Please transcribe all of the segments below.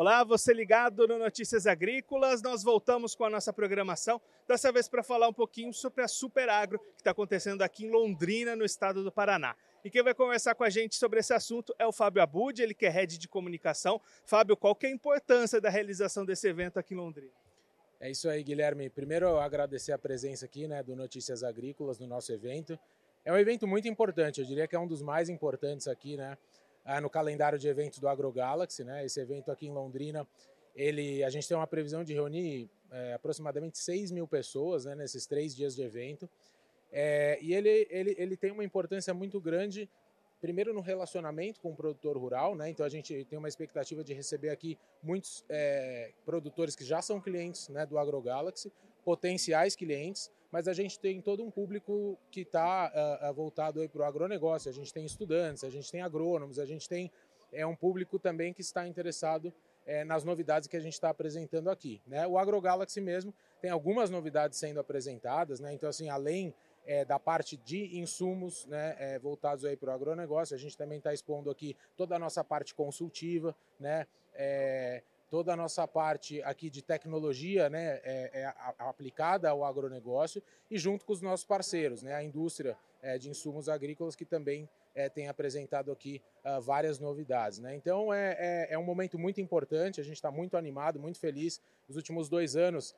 Olá, você ligado no Notícias Agrícolas. Nós voltamos com a nossa programação, dessa vez para falar um pouquinho sobre a Super Agro, que está acontecendo aqui em Londrina, no estado do Paraná. E quem vai conversar com a gente sobre esse assunto é o Fábio Abud, ele que é head de comunicação. Fábio, qual que é a importância da realização desse evento aqui em Londrina? É isso aí, Guilherme. Primeiro, agradecer a presença aqui né, do Notícias Agrícolas no nosso evento. É um evento muito importante, eu diria que é um dos mais importantes aqui, né? Ah, no calendário de eventos do AgroGalaxy, né? Esse evento aqui em Londrina, ele, a gente tem uma previsão de reunir é, aproximadamente 6 mil pessoas né, nesses três dias de evento. É, e ele, ele, ele tem uma importância muito grande, primeiro no relacionamento com o produtor rural, né? Então a gente tem uma expectativa de receber aqui muitos é, produtores que já são clientes né, do AgroGalaxy, potenciais clientes, mas a gente tem todo um público que está uh, uh, voltado para o agronegócio. A gente tem estudantes, a gente tem agrônomos, a gente tem é, um público também que está interessado é, nas novidades que a gente está apresentando aqui. Né? O AgroGalaxy mesmo tem algumas novidades sendo apresentadas, né? então assim, além é, da parte de insumos né, é, voltados para o agronegócio, a gente também está expondo aqui toda a nossa parte consultiva, né, é, toda a nossa parte aqui de tecnologia né, é, é aplicada ao agronegócio e junto com os nossos parceiros, né, a indústria é, de insumos agrícolas que também é, tem apresentado aqui uh, várias novidades. Né? Então é, é, é, um momento muito importante, a gente está muito animado, muito feliz. Nos últimos dois anos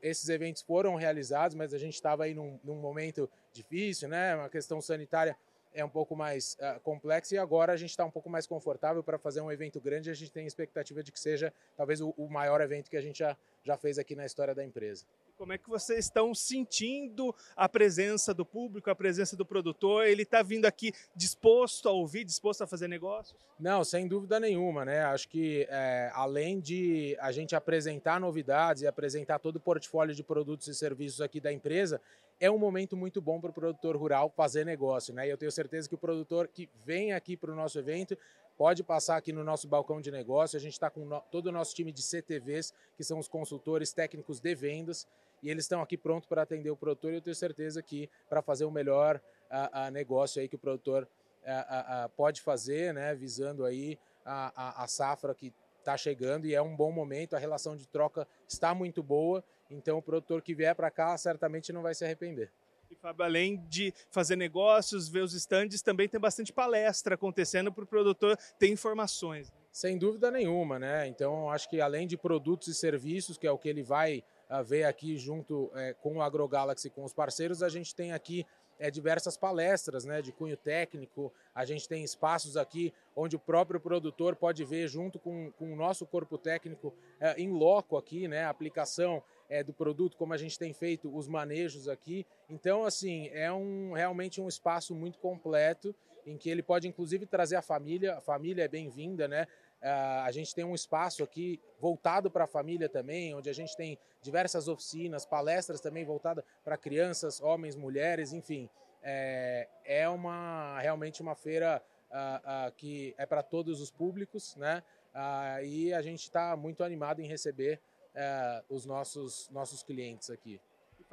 esses eventos foram realizados, mas a gente estava aí num, num momento difícil, né, uma questão sanitária é um pouco mais uh, complexo e agora a gente está um pouco mais confortável para fazer um evento grande. A gente tem expectativa de que seja talvez o, o, maior evento que a gente já, já fez aqui na história da empresa. Como é que vocês estão sentindo a presença do público, a presença do produtor? Ele está vindo aqui disposto a ouvir, disposto a fazer negócios? Não, sem dúvida nenhuma, né? Acho que é, além de a gente apresentar novidades e apresentar todo o portfólio de produtos e serviços aqui da empresa, é um momento muito bom para o produtor rural fazer negócio, né? E eu tenho certeza que o produtor que vem aqui para o nosso evento pode passar aqui no nosso balcão de negócio. A gente está com todo o nosso time de CTVs, que são os consultores técnicos de vendas, e eles estão aqui prontos para atender o produtor. E eu tenho certeza que para fazer o melhor a, a negócio aí que o produtor a, a, pode fazer, né? Visando aí a, a safra que está chegando e é um bom momento. A relação de troca está muito boa então, o produtor que vier para cá certamente não vai se arrepender. E, Fábio, além de fazer negócios, ver os estandes, também tem bastante palestra acontecendo para o produtor ter informações. Né? Sem dúvida nenhuma, né? Então, acho que além de produtos e serviços, que é o que ele vai ver aqui junto é, com o AgroGalaxy, com os parceiros, a gente tem aqui é, diversas palestras né, de cunho técnico, a gente tem espaços aqui onde o próprio produtor pode ver junto com, com o nosso corpo técnico é, em loco aqui, né, a aplicação é, do produto, como a gente tem feito os manejos aqui. Então, assim, é um, realmente um espaço muito completo em que ele pode, inclusive, trazer a família. A família é bem-vinda, né? Uh, a gente tem um espaço aqui voltado para a família também, onde a gente tem diversas oficinas, palestras também voltadas para crianças, homens, mulheres, enfim. É, é uma realmente uma feira uh, uh, que é para todos os públicos, né? e a gente está muito animado em receber é, os nossos, nossos clientes aqui.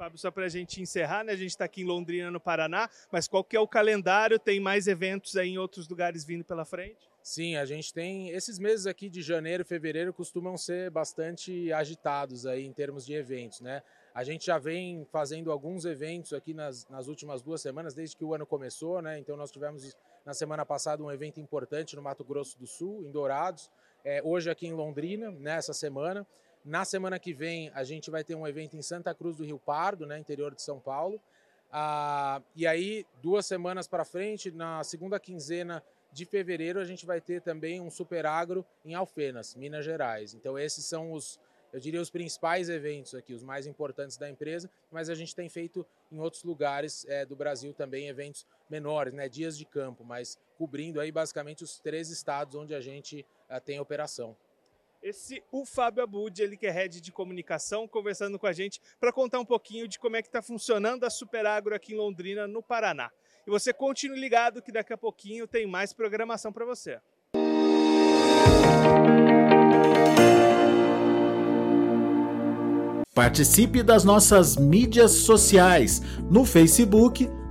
Fábio, só para a gente encerrar, né? A gente está aqui em Londrina, no Paraná, mas qual que é o calendário? Tem mais eventos aí em outros lugares vindo pela frente? Sim, a gente tem. Esses meses aqui de janeiro e fevereiro costumam ser bastante agitados aí em termos de eventos, né? A gente já vem fazendo alguns eventos aqui nas, nas últimas duas semanas, desde que o ano começou, né? Então nós tivemos na semana passada um evento importante no Mato Grosso do Sul, em Dourados. É, hoje aqui em Londrina, nessa semana. Na semana que vem, a gente vai ter um evento em Santa Cruz do Rio Pardo, né, interior de São Paulo. Ah, e aí, duas semanas para frente, na segunda quinzena de fevereiro, a gente vai ter também um super agro em Alfenas, Minas Gerais. Então, esses são os, eu diria, os principais eventos aqui, os mais importantes da empresa, mas a gente tem feito em outros lugares é, do Brasil também eventos menores, né, dias de campo, mas cobrindo aí basicamente os três estados onde a gente uh, tem operação. Esse o Fábio Abud, ele que é head de comunicação, conversando com a gente para contar um pouquinho de como é que está funcionando a Super Agro aqui em Londrina, no Paraná. E você continue ligado que daqui a pouquinho tem mais programação para você. Participe das nossas mídias sociais no Facebook